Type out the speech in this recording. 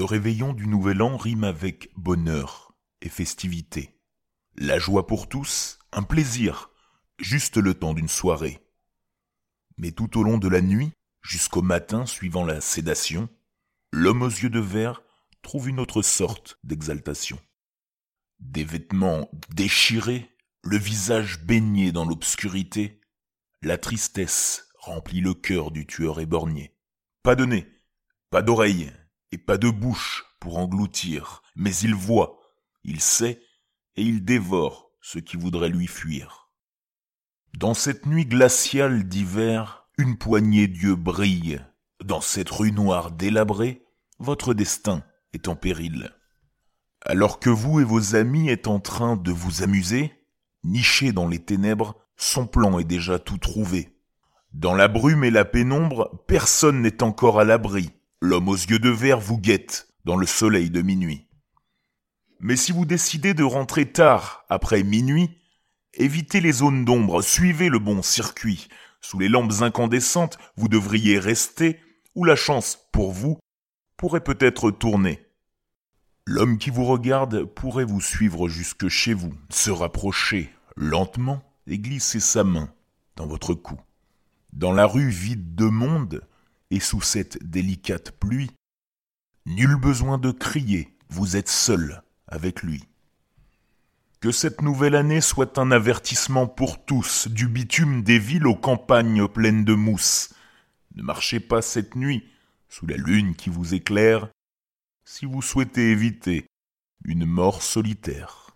Le réveillon du nouvel an rime avec bonheur et festivité. La joie pour tous, un plaisir, juste le temps d'une soirée. Mais tout au long de la nuit, jusqu'au matin suivant la sédation, l'homme aux yeux de verre trouve une autre sorte d'exaltation. Des vêtements déchirés, le visage baigné dans l'obscurité, la tristesse remplit le cœur du tueur éborgné. Pas de nez, pas d'oreille et pas de bouche pour engloutir, mais il voit, il sait et il dévore ce qui voudrait lui fuir. Dans cette nuit glaciale d'hiver, une poignée d'yeux brille. Dans cette rue noire délabrée, votre destin est en péril. Alors que vous et vos amis êtes en train de vous amuser, niché dans les ténèbres, son plan est déjà tout trouvé. Dans la brume et la pénombre, personne n'est encore à l'abri. L'homme aux yeux de verre vous guette dans le soleil de minuit. Mais si vous décidez de rentrer tard, après minuit, évitez les zones d'ombre, suivez le bon circuit. Sous les lampes incandescentes, vous devriez rester, où la chance, pour vous, pourrait peut-être tourner. L'homme qui vous regarde pourrait vous suivre jusque chez vous, se rapprocher lentement et glisser sa main dans votre cou. Dans la rue vide de monde, et sous cette délicate pluie, nul besoin de crier, vous êtes seul avec lui. Que cette nouvelle année soit un avertissement pour tous, du bitume des villes aux campagnes pleines de mousse. Ne marchez pas cette nuit sous la lune qui vous éclaire si vous souhaitez éviter une mort solitaire.